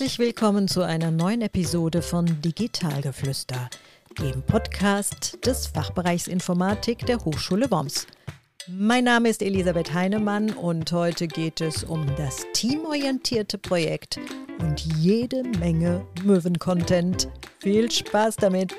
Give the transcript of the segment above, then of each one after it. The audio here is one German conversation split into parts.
Herzlich willkommen zu einer neuen Episode von Digitalgeflüster, dem Podcast des Fachbereichs Informatik der Hochschule Worms. Mein Name ist Elisabeth Heinemann und heute geht es um das teamorientierte Projekt und jede Menge Möwen-Content. Viel Spaß damit!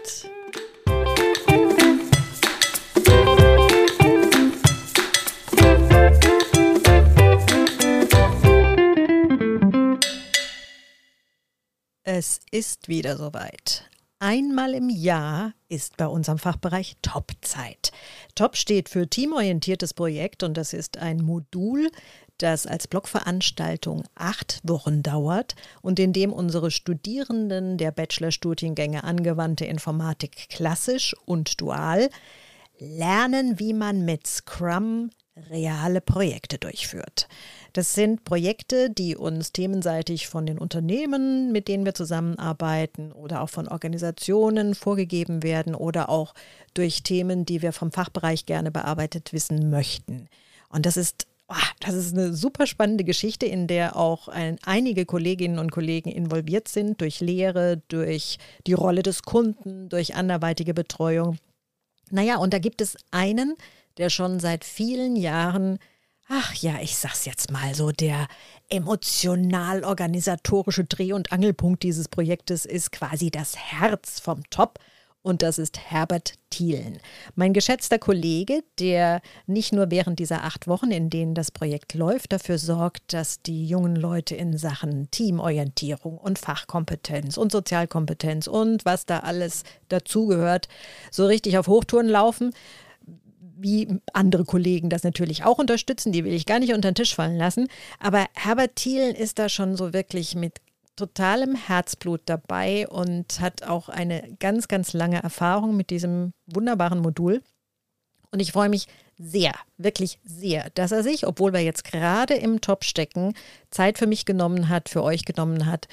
Es ist wieder soweit. Einmal im Jahr ist bei unserem Fachbereich Top-Zeit. Top steht für teamorientiertes Projekt und das ist ein Modul, das als Blockveranstaltung acht Wochen dauert und in dem unsere Studierenden der Bachelorstudiengänge angewandte Informatik klassisch und dual lernen, wie man mit Scrum reale Projekte durchführt. Das sind Projekte, die uns themenseitig von den Unternehmen, mit denen wir zusammenarbeiten oder auch von Organisationen vorgegeben werden oder auch durch Themen, die wir vom Fachbereich gerne bearbeitet wissen möchten. Und das ist ah, das ist eine super spannende Geschichte, in der auch ein, einige Kolleginnen und Kollegen involviert sind durch Lehre, durch die Rolle des Kunden, durch anderweitige Betreuung. Naja, und da gibt es einen, der schon seit vielen Jahren ach ja, ich sag's jetzt mal so, der emotional-organisatorische Dreh- und Angelpunkt dieses Projektes ist quasi das Herz vom Top. Und das ist Herbert Thielen, mein geschätzter Kollege, der nicht nur während dieser acht Wochen, in denen das Projekt läuft, dafür sorgt, dass die jungen Leute in Sachen Teamorientierung und Fachkompetenz und Sozialkompetenz und was da alles dazugehört, so richtig auf Hochtouren laufen, wie andere Kollegen das natürlich auch unterstützen, die will ich gar nicht unter den Tisch fallen lassen. Aber Herbert Thielen ist da schon so wirklich mit totalem Herzblut dabei und hat auch eine ganz, ganz lange Erfahrung mit diesem wunderbaren Modul. Und ich freue mich sehr, wirklich sehr, dass er sich, obwohl wir jetzt gerade im Top stecken, Zeit für mich genommen hat, für euch genommen hat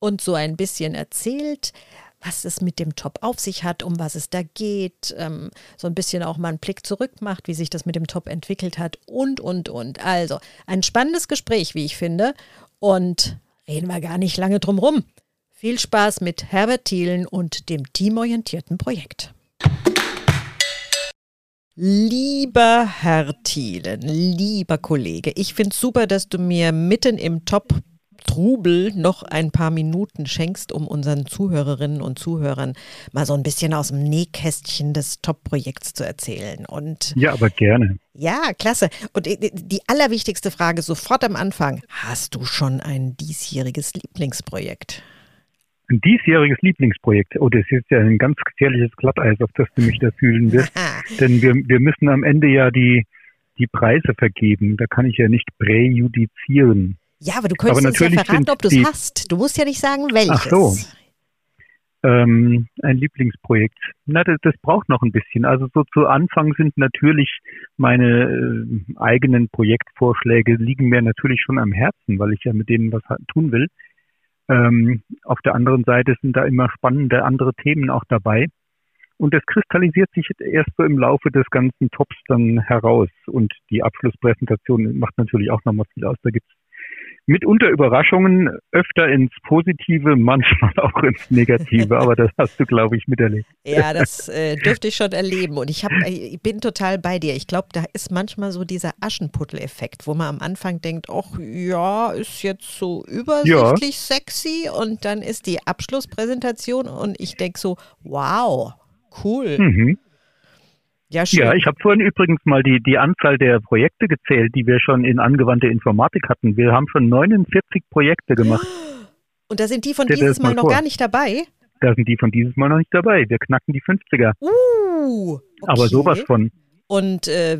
und so ein bisschen erzählt, was es mit dem Top auf sich hat, um was es da geht, ähm, so ein bisschen auch mal einen Blick zurück macht, wie sich das mit dem Top entwickelt hat und, und, und. Also ein spannendes Gespräch, wie ich finde. Und reden wir gar nicht lange drum rum. Viel Spaß mit Herbert Thielen und dem teamorientierten Projekt. Lieber Herr Thielen, lieber Kollege, ich finde super, dass du mir mitten im Top Trubel noch ein paar Minuten schenkst, um unseren Zuhörerinnen und Zuhörern mal so ein bisschen aus dem Nähkästchen des Top-Projekts zu erzählen. Und ja, aber gerne. Ja, klasse. Und die allerwichtigste Frage sofort am Anfang: Hast du schon ein diesjähriges Lieblingsprojekt? Ein diesjähriges Lieblingsprojekt. Oh, das ist ja ein ganz gefährliches Glatteis, auf das du mich da fühlen wirst. Denn wir, wir müssen am Ende ja die, die Preise vergeben. Da kann ich ja nicht präjudizieren. Ja, aber du könntest aber uns ja verraten, ob du es hast. Du musst ja nicht sagen, welches. Ach so. Ähm, ein Lieblingsprojekt. Na, das, das, braucht noch ein bisschen. Also so zu Anfang sind natürlich meine äh, eigenen Projektvorschläge liegen mir natürlich schon am Herzen, weil ich ja mit denen was tun will. Ähm, auf der anderen Seite sind da immer spannende andere Themen auch dabei. Und das kristallisiert sich erst so im Laufe des ganzen Tops dann heraus. Und die Abschlusspräsentation macht natürlich auch noch mal viel aus. Da gibt es mitunter Überraschungen, öfter ins Positive, manchmal auch ins Negative, aber das hast du, glaube ich, miterlebt. Ja, das äh, dürfte ich schon erleben und ich, hab, äh, ich bin total bei dir. Ich glaube, da ist manchmal so dieser Aschenputtel-Effekt, wo man am Anfang denkt, ach ja, ist jetzt so übersichtlich ja. sexy und dann ist die Abschlusspräsentation und ich denke so, wow, cool. Mhm. Ja, schön. ja ich habe vorhin übrigens mal die, die Anzahl der Projekte gezählt, die wir schon in angewandte Informatik hatten. Wir haben schon 49 Projekte gemacht. Und da sind die von Stell dieses Mal, mal noch gar nicht dabei? Da sind die von dieses Mal noch nicht dabei. Wir knacken die 50er. Uh, okay. Aber sowas von. Und äh,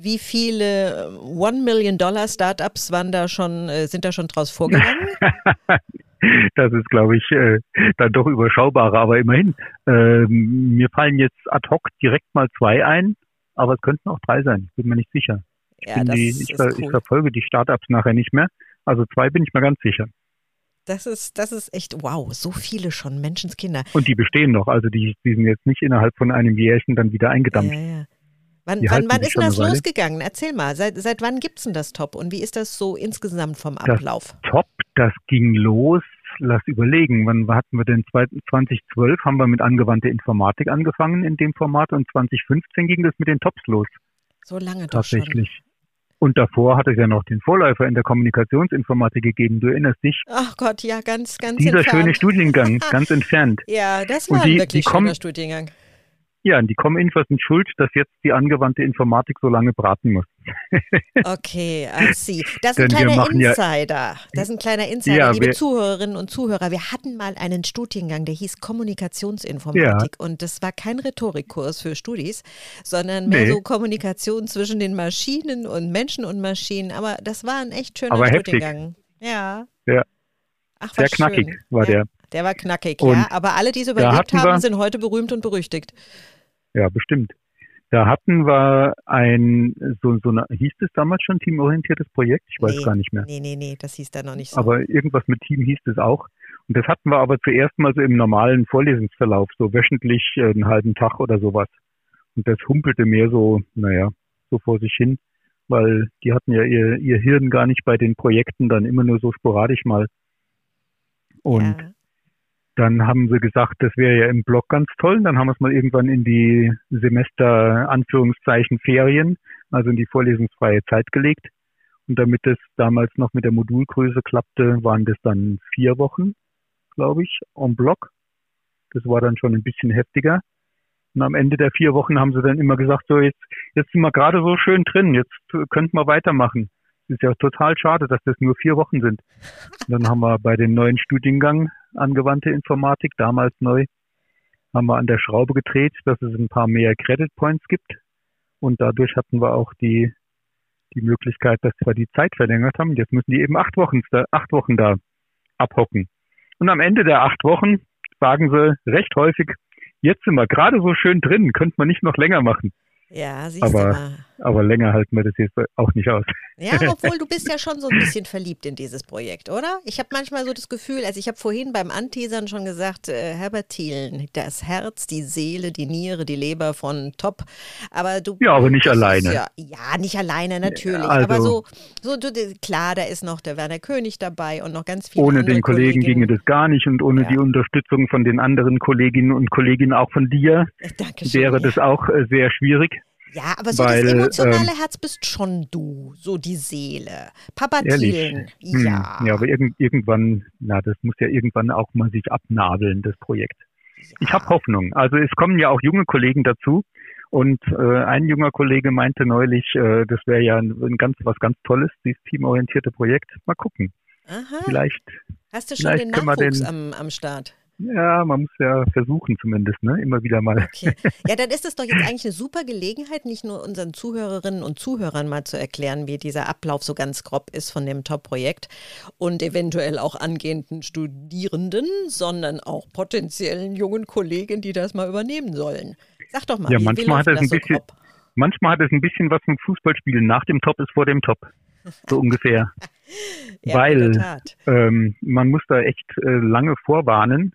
wie viele One Million Dollar Startups waren da schon, äh, sind da schon draus vorgegangen? das ist, glaube ich, äh, dann doch überschaubarer, aber immerhin. Äh, mir fallen jetzt ad hoc direkt mal zwei ein, aber es könnten auch drei sein, ich bin mir nicht sicher. Ich, ja, die, ich, ver cool. ich verfolge die Startups nachher nicht mehr. Also zwei bin ich mir ganz sicher. Das ist, das ist echt wow, so viele schon, Menschenskinder. Und die bestehen noch, also die, die sind jetzt nicht innerhalb von einem Jährchen dann wieder eingedampft. Ja, ja. Wann, wann, wann ist denn das losgegangen? Erzähl mal, seit, seit wann gibt es denn das Top und wie ist das so insgesamt vom Ablauf? Das Top, das ging los, lass überlegen, wann hatten wir denn 2012 haben wir mit angewandter Informatik angefangen in dem Format und 2015 ging das mit den Tops los. So lange doch Tatsächlich. Schon. Und davor hat es ja noch den Vorläufer in der Kommunikationsinformatik gegeben. Du erinnerst dich? Ach Gott, ja, ganz, ganz Dieser entfernt. schöne Studiengang, ganz entfernt. Ja, das war die, ein wirklich schöner Studiengang. Ja, die Com-Infos sind schuld, dass jetzt die angewandte Informatik so lange braten muss. okay, I see. Das ist ein kleiner Insider. Ja, das ist ein kleiner Insider, ja, liebe wir, Zuhörerinnen und Zuhörer. Wir hatten mal einen Studiengang, der hieß Kommunikationsinformatik. Ja. Und das war kein Rhetorikkurs für Studis, sondern mehr nee. so Kommunikation zwischen den Maschinen und Menschen und Maschinen. Aber das war ein echt schöner Aber Studiengang. Heftig. Ja. Ja. Ach, Sehr knackig schön. war der. Der war knackig, und ja. Aber alle, die es überlebt haben, sind heute berühmt und berüchtigt. Ja, bestimmt. Da hatten wir ein, so, so eine, hieß es damals schon teamorientiertes Projekt? Ich weiß nee, gar nicht mehr. Nee, nee, nee, das hieß da noch nicht so. Aber irgendwas mit Team hieß es auch. Und das hatten wir aber zuerst mal so im normalen Vorlesungsverlauf, so wöchentlich äh, einen halben Tag oder sowas. Und das humpelte mehr so, naja, so vor sich hin, weil die hatten ja ihr, ihr Hirn gar nicht bei den Projekten dann immer nur so sporadisch mal. Und ja. Dann haben sie gesagt, das wäre ja im Blog ganz toll. Dann haben wir es mal irgendwann in die Semester Anführungszeichen Ferien, also in die vorlesungsfreie Zeit gelegt. Und damit es damals noch mit der Modulgröße klappte, waren das dann vier Wochen, glaube ich, en bloc. Das war dann schon ein bisschen heftiger. Und am Ende der vier Wochen haben sie dann immer gesagt, so jetzt, jetzt sind wir gerade so schön drin, jetzt könnten wir weitermachen. Ist ja total schade, dass das nur vier Wochen sind. Und dann haben wir bei dem neuen Studiengang angewandte Informatik, damals neu, haben wir an der Schraube gedreht, dass es ein paar mehr Credit Points gibt. Und dadurch hatten wir auch die, die Möglichkeit, dass wir die Zeit verlängert haben. Jetzt müssen die eben acht Wochen, acht Wochen da abhocken. Und am Ende der acht Wochen sagen sie recht häufig, jetzt sind wir gerade so schön drin, könnte man nicht noch länger machen. Ja, siehst aber, du mal. Aber länger halten wir das jetzt auch nicht aus. Ja, obwohl du bist ja schon so ein bisschen verliebt in dieses Projekt, oder? Ich habe manchmal so das Gefühl, also ich habe vorhin beim Anteasern schon gesagt, äh, Herbert Thielen, das Herz, die Seele, die Niere, die Leber von Top. Aber du. Ja, aber nicht alleine. Ja, ja, nicht alleine, natürlich. Also, aber so, so du, klar, da ist noch der Werner König dabei und noch ganz viele Ohne den Kollegen ginge das gar nicht und ohne ja. die Unterstützung von den anderen Kolleginnen und Kollegen, auch von dir, Dankeschön, wäre das auch äh, sehr schwierig. Ja, aber so Weil, das emotionale ähm, Herz bist schon du, so die Seele. Papa Thielen, hm, ja. Ja, aber irgend, irgendwann, na, das muss ja irgendwann auch mal sich abnabeln, das Projekt. Ja. Ich habe Hoffnung. Also es kommen ja auch junge Kollegen dazu. Und äh, ein junger Kollege meinte neulich, äh, das wäre ja ein, ein, ganz was ganz Tolles, dieses teamorientierte Projekt. Mal gucken. Aha. Vielleicht. Hast du schon den Nachwuchs den, am, am Start? Ja, man muss ja versuchen zumindest, ne? Immer wieder mal. Okay. Ja, dann ist es doch jetzt eigentlich eine super Gelegenheit, nicht nur unseren Zuhörerinnen und Zuhörern mal zu erklären, wie dieser Ablauf so ganz grob ist von dem Top-Projekt und eventuell auch angehenden Studierenden, sondern auch potenziellen jungen Kollegen, die das mal übernehmen sollen. Sag doch mal, ja, wie, manchmal wie hat es ein so bisschen, grob? Manchmal hat es ein bisschen was mit Fußballspielen. Nach dem Top ist vor dem Top. So ungefähr. ja, Weil ähm, man muss da echt äh, lange vorwarnen,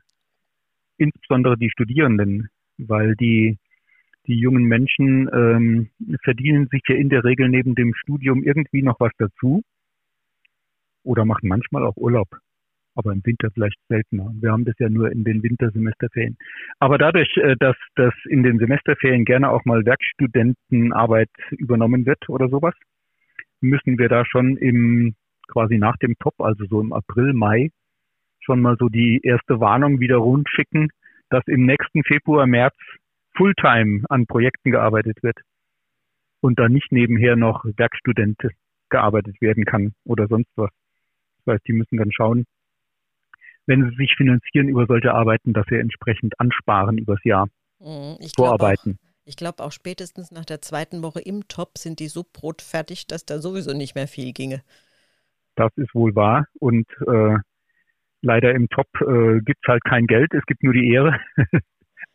insbesondere die Studierenden, weil die, die jungen Menschen ähm, verdienen sich ja in der Regel neben dem Studium irgendwie noch was dazu oder machen manchmal auch Urlaub, aber im Winter vielleicht seltener. Wir haben das ja nur in den Wintersemesterferien. Aber dadurch, äh, dass, dass in den Semesterferien gerne auch mal Werkstudentenarbeit übernommen wird oder sowas, müssen wir da schon im quasi nach dem Top, also so im April, Mai, schon mal so die erste Warnung wieder rund schicken, dass im nächsten Februar, März Fulltime an Projekten gearbeitet wird und da nicht nebenher noch Werkstudent gearbeitet werden kann oder sonst was. Das heißt, die müssen dann schauen, wenn sie sich finanzieren über solche Arbeiten, dass sie entsprechend ansparen übers Jahr. Mhm, ich Vorarbeiten. Auch, ich glaube auch spätestens nach der zweiten Woche im Top sind die so brotfertig, dass da sowieso nicht mehr viel ginge. Das ist wohl wahr und äh, Leider im Top äh, gibt es halt kein Geld, es gibt nur die Ehre.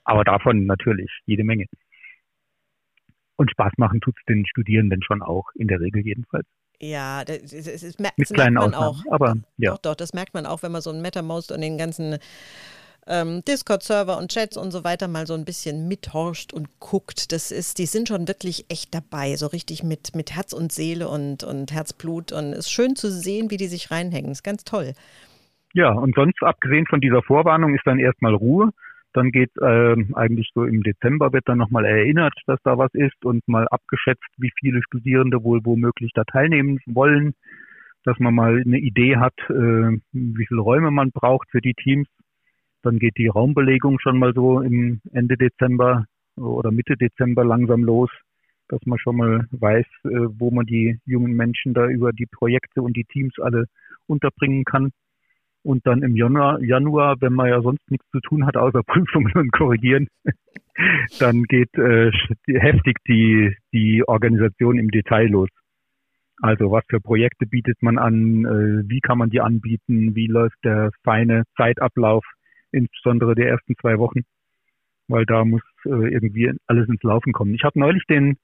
Aber davon natürlich jede Menge. Und Spaß machen tut es den Studierenden schon auch, in der Regel jedenfalls. Ja, das, das, das, das Mit kleinen merkt man Ausnahmen, auch. Aber, ja. Doch, doch, das merkt man auch, wenn man so ein MetaMost und den ganzen ähm, Discord-Server und Chats und so weiter mal so ein bisschen mithorcht und guckt. Das ist, die sind schon wirklich echt dabei, so richtig mit, mit Herz und Seele und, und Herzblut. Und es ist schön zu sehen, wie die sich reinhängen. Ist ganz toll. Ja, und sonst abgesehen von dieser Vorwarnung ist dann erstmal Ruhe. Dann geht äh, eigentlich so im Dezember wird dann nochmal erinnert, dass da was ist und mal abgeschätzt, wie viele Studierende wohl womöglich da teilnehmen wollen, dass man mal eine Idee hat, äh, wie viele Räume man braucht für die Teams. Dann geht die Raumbelegung schon mal so im Ende Dezember oder Mitte Dezember langsam los, dass man schon mal weiß, äh, wo man die jungen Menschen da über die Projekte und die Teams alle unterbringen kann. Und dann im Januar, Januar, wenn man ja sonst nichts zu tun hat, außer Prüfungen und Korrigieren, dann geht äh, heftig die, die Organisation im Detail los. Also was für Projekte bietet man an, äh, wie kann man die anbieten, wie läuft der feine Zeitablauf, insbesondere der ersten zwei Wochen, weil da muss äh, irgendwie alles ins Laufen kommen. Ich habe neulich den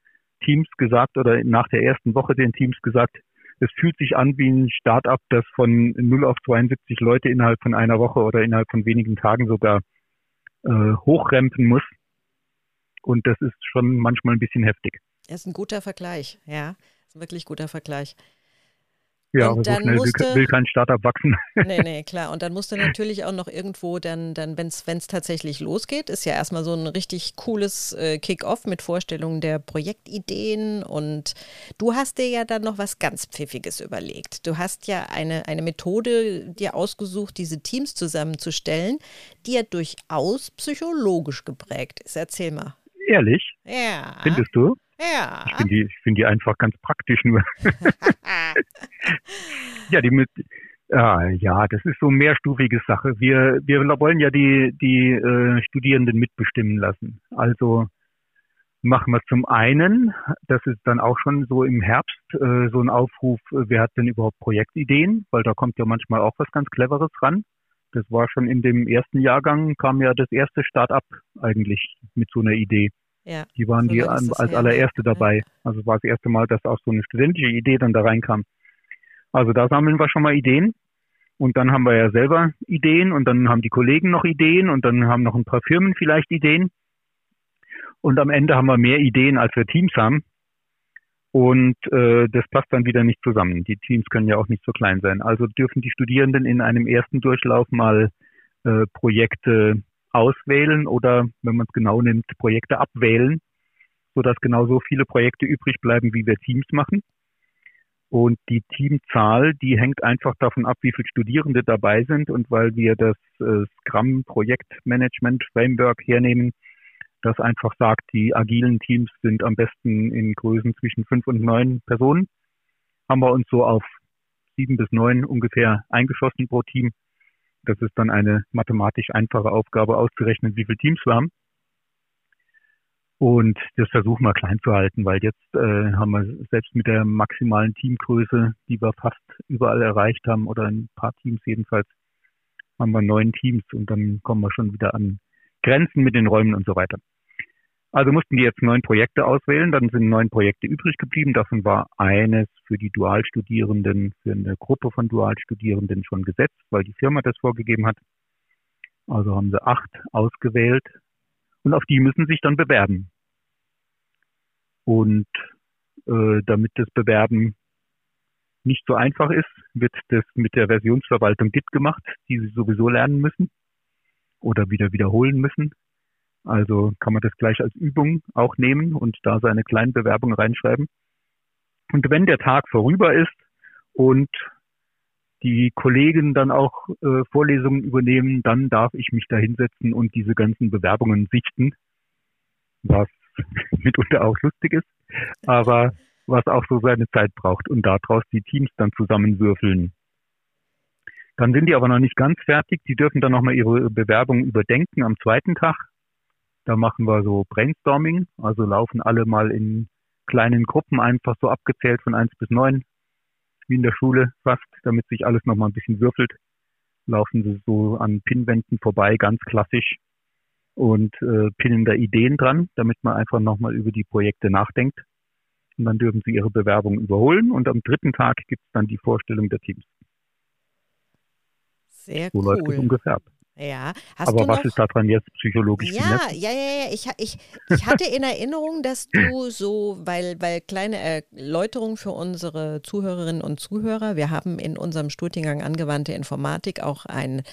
Teams gesagt oder nach der ersten Woche den Teams gesagt, es fühlt sich an wie ein Start-up, das von 0 auf 72 Leute innerhalb von einer Woche oder innerhalb von wenigen Tagen sogar äh, hochrempen muss. Und das ist schon manchmal ein bisschen heftig. Das ist ein guter Vergleich, ja. Das ist ein wirklich guter Vergleich. Ja, und so schnell musste, will, will, kein Startup wachsen. Nee, nee, klar. Und dann musste natürlich auch noch irgendwo dann, dann wenn es tatsächlich losgeht, ist ja erstmal so ein richtig cooles äh, Kick-off mit Vorstellungen der Projektideen. Und du hast dir ja dann noch was ganz Pfiffiges überlegt. Du hast ja eine, eine Methode dir ausgesucht, diese Teams zusammenzustellen, die ja durchaus psychologisch geprägt ist. Erzähl mal. Ehrlich? Ja. Findest du? Ja. Ich finde die, find die einfach ganz praktisch nur. ja, die mit, ah, ja, das ist so eine mehrstufige Sache. Wir, wir wollen ja die, die äh, Studierenden mitbestimmen lassen. Also machen wir zum einen, das ist dann auch schon so im Herbst, äh, so ein Aufruf, äh, wer hat denn überhaupt Projektideen? Weil da kommt ja manchmal auch was ganz Cleveres ran. Das war schon in dem ersten Jahrgang, kam ja das erste Start-up eigentlich mit so einer Idee. Ja, die waren so die als allererste dabei. Ja. Also war das erste Mal, dass auch so eine studentische Idee dann da reinkam. Also da sammeln wir schon mal Ideen. Und dann haben wir ja selber Ideen und dann haben die Kollegen noch Ideen und dann haben noch ein paar Firmen vielleicht Ideen. Und am Ende haben wir mehr Ideen, als wir Teams haben. Und äh, das passt dann wieder nicht zusammen. Die Teams können ja auch nicht so klein sein. Also dürfen die Studierenden in einem ersten Durchlauf mal äh, Projekte auswählen oder, wenn man es genau nimmt, Projekte abwählen, sodass genau so viele Projekte übrig bleiben, wie wir Teams machen. Und die Teamzahl, die hängt einfach davon ab, wie viele Studierende dabei sind. Und weil wir das äh, Scrum Projektmanagement Framework hernehmen, das einfach sagt, die agilen Teams sind am besten in Größen zwischen fünf und neun Personen, haben wir uns so auf sieben bis neun ungefähr eingeschossen pro Team. Das ist dann eine mathematisch einfache Aufgabe auszurechnen, wie viele Teams wir haben. Und das versuchen wir klein zu halten, weil jetzt äh, haben wir selbst mit der maximalen Teamgröße, die wir fast überall erreicht haben, oder ein paar Teams jedenfalls, haben wir neun Teams und dann kommen wir schon wieder an Grenzen mit den Räumen und so weiter. Also mussten die jetzt neun Projekte auswählen, dann sind neun Projekte übrig geblieben. Davon war eines für die Dualstudierenden, für eine Gruppe von Dualstudierenden schon gesetzt, weil die Firma das vorgegeben hat. Also haben sie acht ausgewählt und auf die müssen sich dann bewerben. Und äh, damit das Bewerben nicht so einfach ist, wird das mit der Versionsverwaltung Git gemacht, die sie sowieso lernen müssen oder wieder wiederholen müssen. Also kann man das gleich als Übung auch nehmen und da seine kleinen Bewerbungen reinschreiben. Und wenn der Tag vorüber ist und die Kollegen dann auch äh, Vorlesungen übernehmen, dann darf ich mich da hinsetzen und diese ganzen Bewerbungen sichten, was mitunter auch lustig ist, aber was auch so seine Zeit braucht und daraus die Teams dann zusammenwürfeln. Dann sind die aber noch nicht ganz fertig. Die dürfen dann nochmal ihre Bewerbung überdenken am zweiten Tag. Da machen wir so Brainstorming, also laufen alle mal in kleinen Gruppen einfach so abgezählt von eins bis neun wie in der Schule fast, damit sich alles nochmal ein bisschen würfelt. Laufen sie so an Pinwänden vorbei, ganz klassisch, und äh, pinnen da Ideen dran, damit man einfach nochmal über die Projekte nachdenkt. Und dann dürfen sie ihre Bewerbung überholen und am dritten Tag gibt es dann die Vorstellung der Teams. Sehr so cool. läuft es ungefähr ab. Ja, hast aber was noch, ist daran jetzt psychologisch? Ja, ja, ja, ja. Ich, ich, ich hatte in Erinnerung, dass du so, weil, weil kleine Erläuterung für unsere Zuhörerinnen und Zuhörer, wir haben in unserem Studiengang angewandte Informatik auch ein,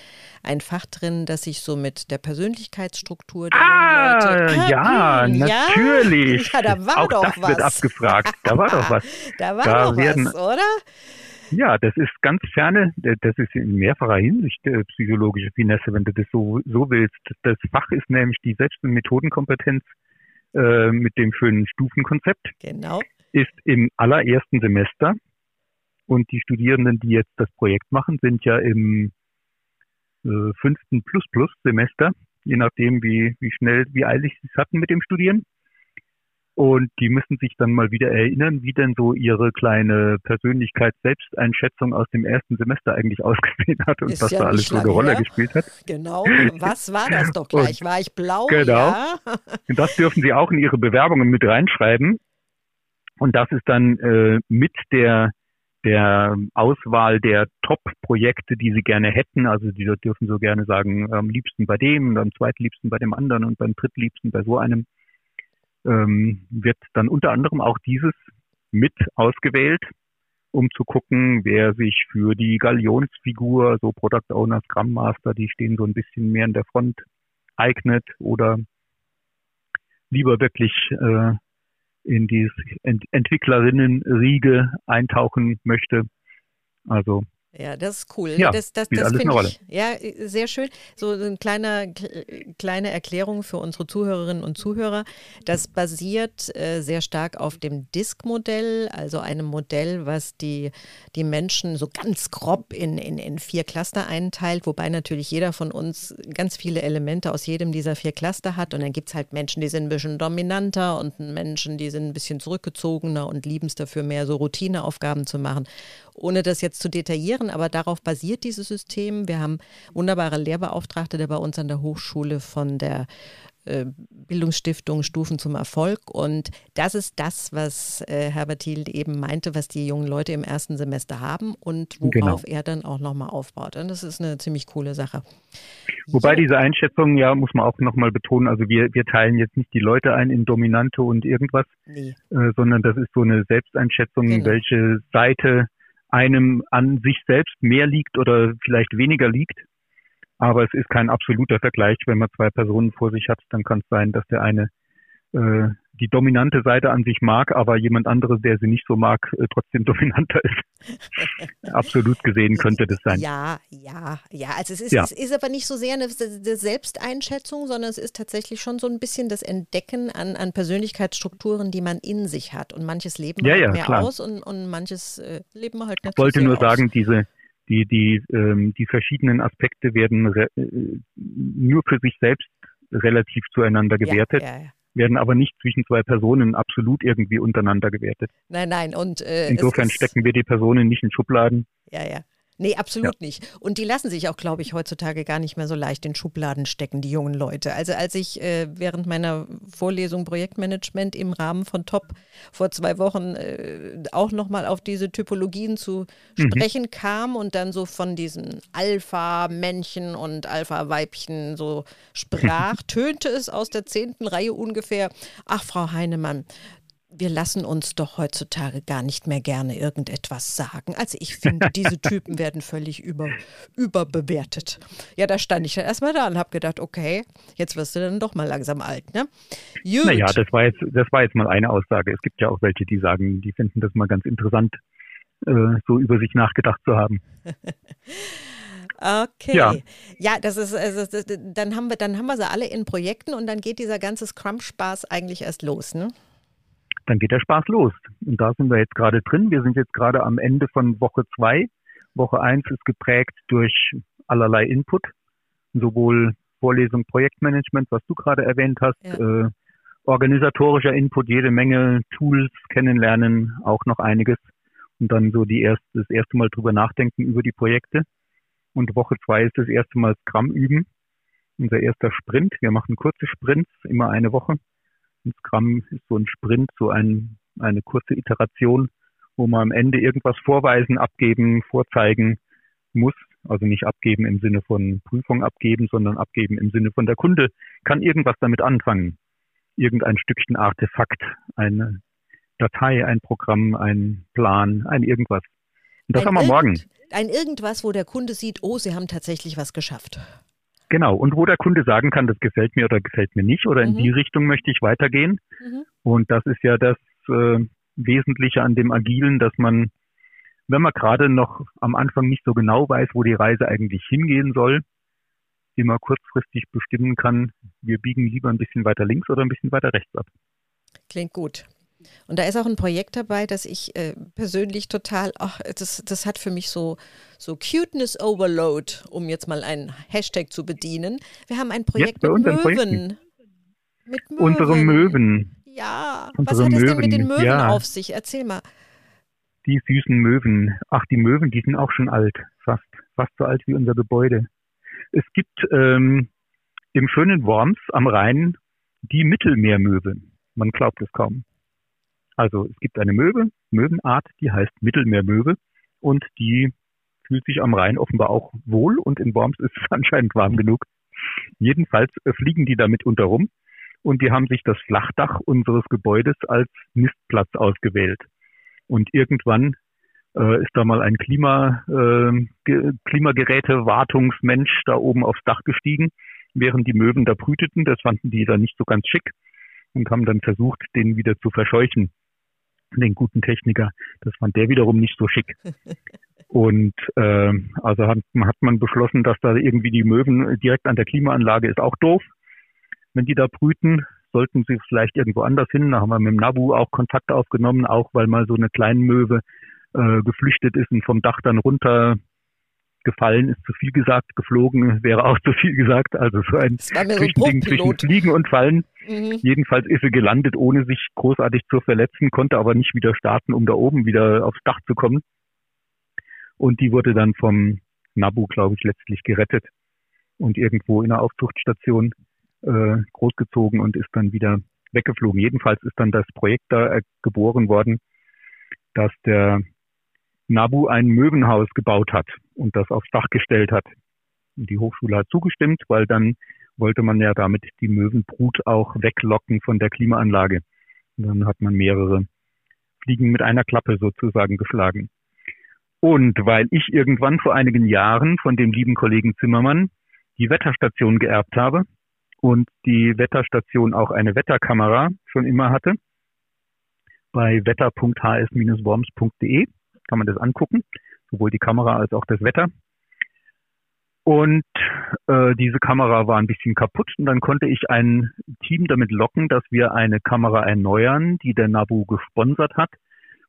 ein Fach drin, das sich so mit der Persönlichkeitsstruktur der ah, Leute. Ah, ja, ja, natürlich. Ja, da war auch doch das was. wird abgefragt. Da war doch was. da war da doch werden, was, oder? Ja, das ist ganz ferne, das ist in mehrfacher Hinsicht äh, psychologische Finesse, wenn du das so, so willst. Das Fach ist nämlich die Selbst- und Methodenkompetenz äh, mit dem schönen Stufenkonzept. Genau. Ist im allerersten Semester. Und die Studierenden, die jetzt das Projekt machen, sind ja im äh, fünften Plus-Plus-Semester, je nachdem, wie, wie schnell, wie eilig sie es hatten mit dem Studieren. Und die müssen sich dann mal wieder erinnern, wie denn so ihre kleine Persönlichkeits-Selbsteinschätzung aus dem ersten Semester eigentlich ausgesehen hat und Ist was ja da alles so eine Rolle her. gespielt hat. Genau, was war das doch gleich? Und war ich blau? Genau. Ja. Und das dürfen Sie auch in Ihre Bewerbungen mit reinschreiben. Und das ist dann äh, mit der der Auswahl der Top-Projekte, die sie gerne hätten. Also die dürfen so gerne sagen, am liebsten bei dem, am zweitliebsten bei dem anderen und beim drittliebsten bei so einem ähm, wird dann unter anderem auch dieses mit ausgewählt, um zu gucken, wer sich für die Galionsfigur, so Product Owner, Scrum Master, die stehen so ein bisschen mehr in der Front, eignet oder lieber wirklich äh, in die Ent Entwicklerinnenriege eintauchen möchte. Also ja, das ist cool. Ja, das das, das finde ich ja sehr schön. So eine kleine, kleine Erklärung für unsere Zuhörerinnen und Zuhörer. Das basiert äh, sehr stark auf dem Disk-Modell, also einem Modell, was die, die Menschen so ganz grob in, in, in vier Cluster einteilt, wobei natürlich jeder von uns ganz viele Elemente aus jedem dieser vier Cluster hat. Und dann gibt es halt Menschen, die sind ein bisschen dominanter und Menschen, die sind ein bisschen zurückgezogener und lieben es dafür, mehr so Routineaufgaben zu machen ohne das jetzt zu detaillieren, aber darauf basiert dieses System. Wir haben wunderbare Lehrbeauftragte, der bei uns an der Hochschule von der äh, Bildungsstiftung Stufen zum Erfolg. Und das ist das, was äh, Herbert Thiel eben meinte, was die jungen Leute im ersten Semester haben und worauf genau. er dann auch nochmal aufbaut. Und das ist eine ziemlich coole Sache. Wobei ja. diese Einschätzung, ja, muss man auch nochmal betonen, also wir, wir teilen jetzt nicht die Leute ein in Dominante und irgendwas, nee. äh, sondern das ist so eine Selbsteinschätzung, genau. welche Seite einem an sich selbst mehr liegt oder vielleicht weniger liegt. Aber es ist kein absoluter Vergleich. Wenn man zwei Personen vor sich hat, dann kann es sein, dass der eine äh, die dominante Seite an sich mag, aber jemand anderes, der sie nicht so mag, äh, trotzdem dominanter ist. Absolut gesehen könnte das sein. Ja, ja, ja. Also es ist, ja. es ist aber nicht so sehr eine, eine, Selbsteinschätzung, sondern es ist tatsächlich schon so ein bisschen das Entdecken an, an Persönlichkeitsstrukturen, die man in sich hat. Und manches leben ja, halt ja, mehr klar. aus und, und manches äh, leben halt nicht. Ich wollte nur aus. sagen, diese die die ähm, die verschiedenen Aspekte werden äh, nur für sich selbst relativ zueinander gewertet. Ja, ja, ja werden aber nicht zwischen zwei Personen absolut irgendwie untereinander gewertet. Nein, nein. Und äh, insofern stecken wir die Personen nicht in Schubladen. Ja, ja. Nee, absolut ja. nicht. Und die lassen sich auch, glaube ich, heutzutage gar nicht mehr so leicht in Schubladen stecken, die jungen Leute. Also als ich äh, während meiner Vorlesung Projektmanagement im Rahmen von Top vor zwei Wochen äh, auch nochmal auf diese Typologien zu mhm. sprechen kam und dann so von diesen Alpha-Männchen und Alpha-Weibchen so sprach, tönte es aus der zehnten Reihe ungefähr, ach Frau Heinemann, wir lassen uns doch heutzutage gar nicht mehr gerne irgendetwas sagen. Also ich finde, diese Typen werden völlig über, überbewertet. Ja, da stand ich dann erstmal da und habe gedacht, okay, jetzt wirst du dann doch mal langsam alt, ne? Gut. Naja, das war, jetzt, das war jetzt mal eine Aussage. Es gibt ja auch welche, die sagen, die finden das mal ganz interessant, äh, so über sich nachgedacht zu haben. Okay. Ja. ja, das ist, also, dann haben wir, dann haben wir sie alle in Projekten und dann geht dieser ganze Scrum-Spaß eigentlich erst los, ne? Dann geht der Spaß los. Und da sind wir jetzt gerade drin. Wir sind jetzt gerade am Ende von Woche zwei. Woche eins ist geprägt durch allerlei Input, sowohl Vorlesung, Projektmanagement, was du gerade erwähnt hast, ja. äh, organisatorischer Input, jede Menge Tools kennenlernen, auch noch einiges. Und dann so die erste, das erste Mal drüber nachdenken über die Projekte. Und Woche zwei ist das erste Mal Scrum üben. Unser erster Sprint. Wir machen kurze Sprints, immer eine Woche. Ein Scrum ist so ein Sprint, so ein, eine kurze Iteration, wo man am Ende irgendwas vorweisen, abgeben, vorzeigen muss, Also nicht abgeben im Sinne von Prüfung abgeben, sondern abgeben im Sinne von der Kunde kann irgendwas damit anfangen. Irgendein Stückchen Artefakt, eine Datei, ein Programm, ein Plan, ein irgendwas. Und das ein haben wir morgen. Ein irgendwas, wo der Kunde sieht, oh, Sie haben tatsächlich was geschafft. Genau, und wo der Kunde sagen kann, das gefällt mir oder gefällt mir nicht oder in mhm. die Richtung möchte ich weitergehen. Mhm. Und das ist ja das äh, Wesentliche an dem Agilen, dass man, wenn man gerade noch am Anfang nicht so genau weiß, wo die Reise eigentlich hingehen soll, immer kurzfristig bestimmen kann, wir biegen lieber ein bisschen weiter links oder ein bisschen weiter rechts ab. Klingt gut. Und da ist auch ein Projekt dabei, das ich äh, persönlich total, ach, das, das hat für mich so, so Cuteness Overload, um jetzt mal einen Hashtag zu bedienen. Wir haben ein Projekt mit Möwen. mit Möwen. Unsere Möwen. Ja, Unsere was hat es denn mit den Möwen ja. auf sich? Erzähl mal. Die süßen Möwen. Ach, die Möwen, die sind auch schon alt, fast, fast so alt wie unser Gebäude. Es gibt ähm, im schönen Worms am Rhein die Mittelmeermöwe. Man glaubt es kaum. Also es gibt eine Möwe, Möwenart, die heißt Mittelmeermöwe und die fühlt sich am Rhein offenbar auch wohl und in Worms ist es anscheinend warm genug. Jedenfalls äh, fliegen die damit unter rum und die haben sich das Flachdach unseres Gebäudes als Nistplatz ausgewählt. Und irgendwann äh, ist da mal ein Klima, äh, Klimagerätewartungsmensch da oben aufs Dach gestiegen, während die Möwen da brüteten. Das fanden die dann nicht so ganz schick und haben dann versucht, den wieder zu verscheuchen den guten Techniker. Das fand der wiederum nicht so schick. Und äh, also hat, hat man beschlossen, dass da irgendwie die Möwen direkt an der Klimaanlage ist auch doof. Wenn die da brüten, sollten sie vielleicht irgendwo anders hin. Da haben wir mit dem Nabu auch Kontakt aufgenommen, auch weil mal so eine kleine Möwe äh, geflüchtet ist und vom Dach dann runter gefallen ist zu viel gesagt, geflogen wäre auch zu viel gesagt. Also so ein Zwischending zwischen Fliegen und Fallen. Mhm. Jedenfalls ist sie gelandet, ohne sich großartig zu verletzen, konnte aber nicht wieder starten, um da oben wieder aufs Dach zu kommen. Und die wurde dann vom Nabu, glaube ich, letztlich gerettet und irgendwo in einer Aufzuchtstation äh, großgezogen und ist dann wieder weggeflogen. Jedenfalls ist dann das Projekt da äh, geboren worden, dass der Nabu ein Möwenhaus gebaut hat und das aufs Dach gestellt hat. Und die Hochschule hat zugestimmt, weil dann wollte man ja damit die Möwenbrut auch weglocken von der Klimaanlage. Und dann hat man mehrere Fliegen mit einer Klappe sozusagen geschlagen. Und weil ich irgendwann vor einigen Jahren von dem lieben Kollegen Zimmermann die Wetterstation geerbt habe und die Wetterstation auch eine Wetterkamera schon immer hatte, bei wetter.hs-worms.de kann man das angucken, sowohl die Kamera als auch das Wetter. Und äh, diese Kamera war ein bisschen kaputt und dann konnte ich ein Team damit locken, dass wir eine Kamera erneuern, die der Nabu gesponsert hat,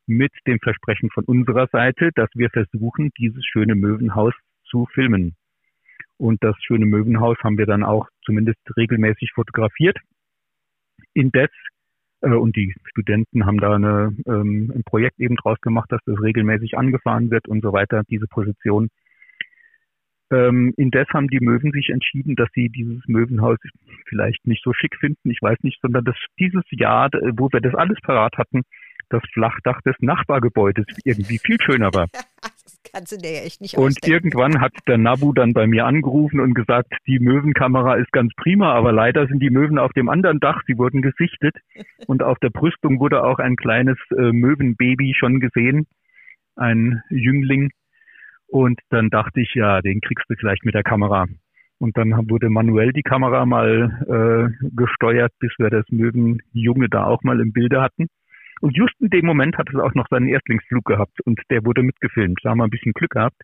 mit dem Versprechen von unserer Seite, dass wir versuchen, dieses schöne Möwenhaus zu filmen. Und das schöne Möwenhaus haben wir dann auch zumindest regelmäßig fotografiert. Indes und die Studenten haben da eine, ähm, ein Projekt eben draus gemacht, dass das regelmäßig angefahren wird und so weiter, diese Position. Ähm, indes haben die Möwen sich entschieden, dass sie dieses Möwenhaus vielleicht nicht so schick finden, ich weiß nicht, sondern dass dieses Jahr, wo wir das alles parat hatten, das Flachdach des Nachbargebäudes irgendwie viel schöner war. Kannst du dir ja echt nicht Und ausdenken. irgendwann hat der Nabu dann bei mir angerufen und gesagt, die Möwenkamera ist ganz prima, aber leider sind die Möwen auf dem anderen Dach, sie wurden gesichtet und auf der Brüstung wurde auch ein kleines äh, Möwenbaby schon gesehen, ein Jüngling. Und dann dachte ich, ja, den kriegst du vielleicht mit der Kamera. Und dann wurde manuell die Kamera mal äh, gesteuert, bis wir das Möwenjunge da auch mal im Bilde hatten. Und just in dem Moment hat es auch noch seinen Erstlingsflug gehabt und der wurde mitgefilmt. Da haben wir ein bisschen Glück gehabt.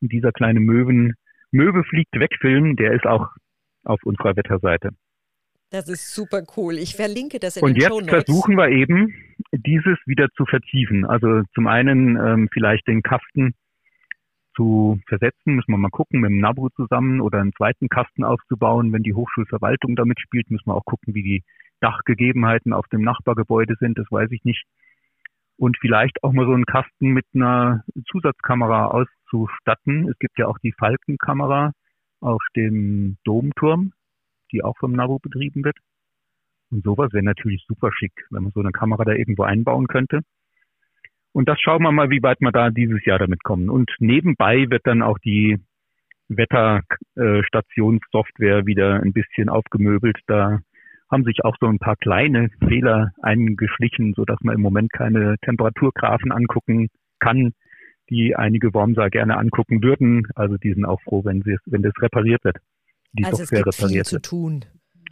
Und dieser kleine Möwen, Möwe fliegt wegfilm, der ist auch auf unserer Wetterseite. Das ist super cool. Ich verlinke das in Und den jetzt versuchen wir eben, dieses wieder zu vertiefen. Also zum einen ähm, vielleicht den Kasten zu versetzen, müssen wir mal gucken, mit dem NABU zusammen oder einen zweiten Kasten aufzubauen. Wenn die Hochschulverwaltung damit spielt, müssen wir auch gucken, wie die Dachgegebenheiten auf dem Nachbargebäude sind, das weiß ich nicht. Und vielleicht auch mal so einen Kasten mit einer Zusatzkamera auszustatten. Es gibt ja auch die Falkenkamera auf dem Domturm, die auch vom NABU betrieben wird. Und sowas wäre natürlich super schick, wenn man so eine Kamera da irgendwo einbauen könnte. Und das schauen wir mal, wie weit wir da dieses Jahr damit kommen. Und nebenbei wird dann auch die Wetterstationssoftware wieder ein bisschen aufgemöbelt. Da haben sich auch so ein paar kleine Fehler eingeschlichen, so dass man im Moment keine Temperaturgrafen angucken kann, die einige Wormser gerne angucken würden. Also die sind auch froh, wenn sie wenn das repariert wird. Die also Software es gibt repariert viel wird. zu tun.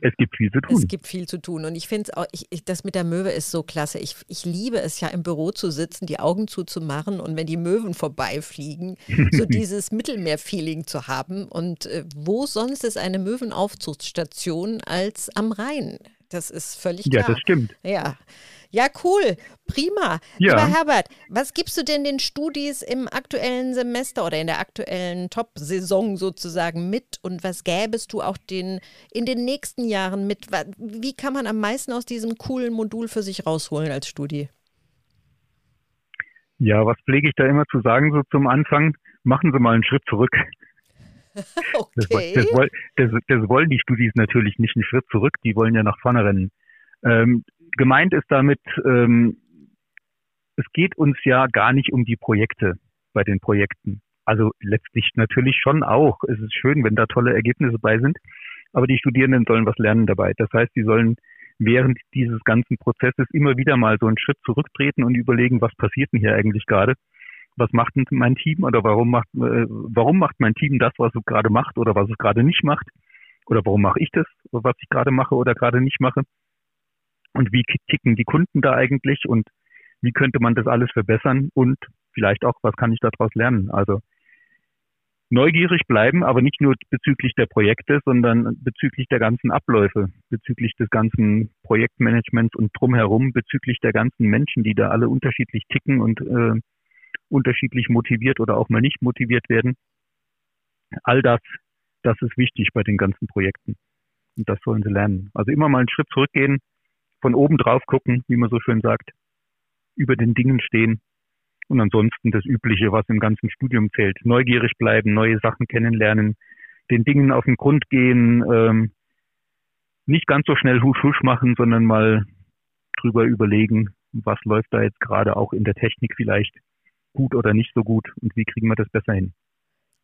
Es gibt viel zu tun. Es gibt viel zu tun. Und ich finde es auch, ich, ich, das mit der Möwe ist so klasse. Ich, ich liebe es ja im Büro zu sitzen, die Augen zuzumachen und wenn die Möwen vorbeifliegen, so dieses Mittelmeer-Feeling zu haben. Und äh, wo sonst ist eine Möwenaufzuchtstation als am Rhein? Das ist völlig klar. Ja, das stimmt. Ja. Ja, cool. Prima. Ja. Lieber Herbert, was gibst du denn den Studis im aktuellen Semester oder in der aktuellen Top-Saison sozusagen mit und was gäbest du auch den, in den nächsten Jahren mit? Wie kann man am meisten aus diesem coolen Modul für sich rausholen als Studi? Ja, was pflege ich da immer zu sagen, so zum Anfang? Machen Sie mal einen Schritt zurück. Okay. Das, das, das, das, wollen die Studis natürlich nicht einen Schritt zurück, die wollen ja nach vorne rennen. Ähm, gemeint ist damit, ähm, es geht uns ja gar nicht um die Projekte bei den Projekten. Also letztlich natürlich schon auch. Es ist schön, wenn da tolle Ergebnisse bei sind, aber die Studierenden sollen was lernen dabei. Das heißt, sie sollen während dieses ganzen Prozesses immer wieder mal so einen Schritt zurücktreten und überlegen, was passiert denn hier eigentlich gerade? Was macht denn mein Team oder warum macht, äh, warum macht mein Team das, was es gerade macht oder was es gerade nicht macht? Oder warum mache ich das, was ich gerade mache oder gerade nicht mache? und wie ticken die Kunden da eigentlich und wie könnte man das alles verbessern und vielleicht auch, was kann ich daraus lernen? Also neugierig bleiben, aber nicht nur bezüglich der Projekte, sondern bezüglich der ganzen Abläufe, bezüglich des ganzen Projektmanagements und drumherum, bezüglich der ganzen Menschen, die da alle unterschiedlich ticken und äh, unterschiedlich motiviert oder auch mal nicht motiviert werden. All das, das ist wichtig bei den ganzen Projekten. Und das sollen sie lernen. Also immer mal einen Schritt zurückgehen, von oben drauf gucken, wie man so schön sagt, über den Dingen stehen und ansonsten das Übliche, was im ganzen Studium zählt. Neugierig bleiben, neue Sachen kennenlernen, den Dingen auf den Grund gehen, ähm, nicht ganz so schnell husch husch machen, sondern mal drüber überlegen, was läuft da jetzt gerade auch in der Technik vielleicht gut oder nicht so gut und wie kriegen wir das besser hin.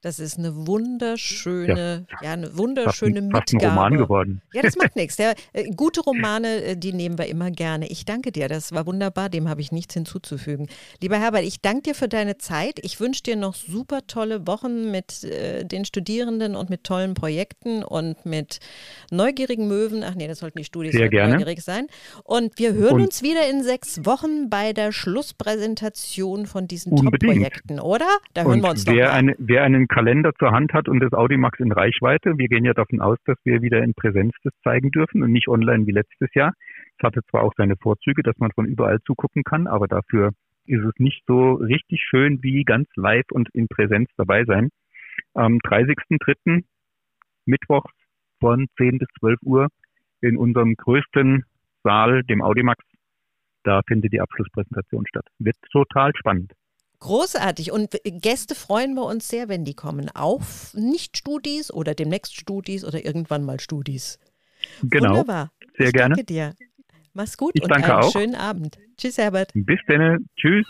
Das ist eine wunderschöne, ja, ja eine wunderschöne Mitgabe. Fast ein Roman geworden. Ja, das macht nichts. Ja, äh, gute Romane, äh, die nehmen wir immer gerne. Ich danke dir, das war wunderbar, dem habe ich nichts hinzuzufügen. Lieber Herbert, ich danke dir für deine Zeit. Ich wünsche dir noch super tolle Wochen mit äh, den Studierenden und mit tollen Projekten und mit neugierigen Möwen. Ach nee, das sollten die Studis Sehr gerne. neugierig sein. Und wir hören und uns wieder in sechs Wochen bei der Schlusspräsentation von diesen Top-Projekten, oder? Da hören und wir uns wer doch mal. Eine, wer einen Kalender zur Hand hat und das Audimax in Reichweite. Wir gehen ja davon aus, dass wir wieder in Präsenz das zeigen dürfen und nicht online wie letztes Jahr. Es hatte zwar auch seine Vorzüge, dass man von überall zugucken kann, aber dafür ist es nicht so richtig schön wie ganz live und in Präsenz dabei sein. Am 30.03. Mittwochs von 10 bis 12 Uhr in unserem größten Saal, dem Audimax. Da findet die Abschlusspräsentation statt. Wird total spannend. Großartig. Und Gäste freuen wir uns sehr, wenn die kommen. Auch Nicht-Studis oder demnächst Studis oder irgendwann mal Studis. Genau. Wunderbar. Sehr ich gerne. Danke dir. Mach's gut ich und einen auch. schönen Abend. Tschüss, Herbert. Bis dann. Tschüss.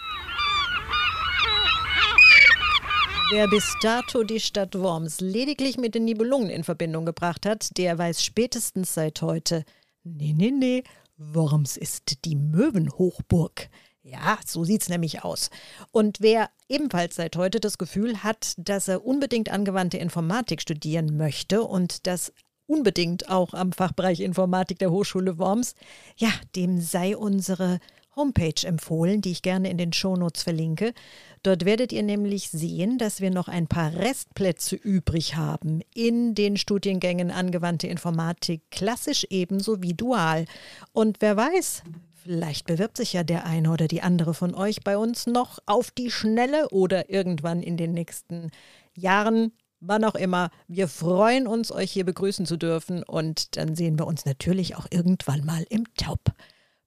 Wer bis dato die Stadt Worms lediglich mit den Nibelungen in Verbindung gebracht hat, der weiß spätestens seit heute, nee, nee, nee, Worms ist die Möwenhochburg. Ja, so sieht es nämlich aus. Und wer ebenfalls seit heute das Gefühl hat, dass er unbedingt angewandte Informatik studieren möchte und das unbedingt auch am Fachbereich Informatik der Hochschule Worms, ja, dem sei unsere Homepage empfohlen, die ich gerne in den Shownotes verlinke. Dort werdet ihr nämlich sehen, dass wir noch ein paar Restplätze übrig haben in den Studiengängen angewandte Informatik, klassisch ebenso wie dual. Und wer weiß, Vielleicht bewirbt sich ja der eine oder die andere von euch bei uns noch auf die Schnelle oder irgendwann in den nächsten Jahren, wann auch immer. Wir freuen uns, euch hier begrüßen zu dürfen und dann sehen wir uns natürlich auch irgendwann mal im Taub.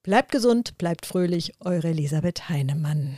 Bleibt gesund, bleibt fröhlich, eure Elisabeth Heinemann.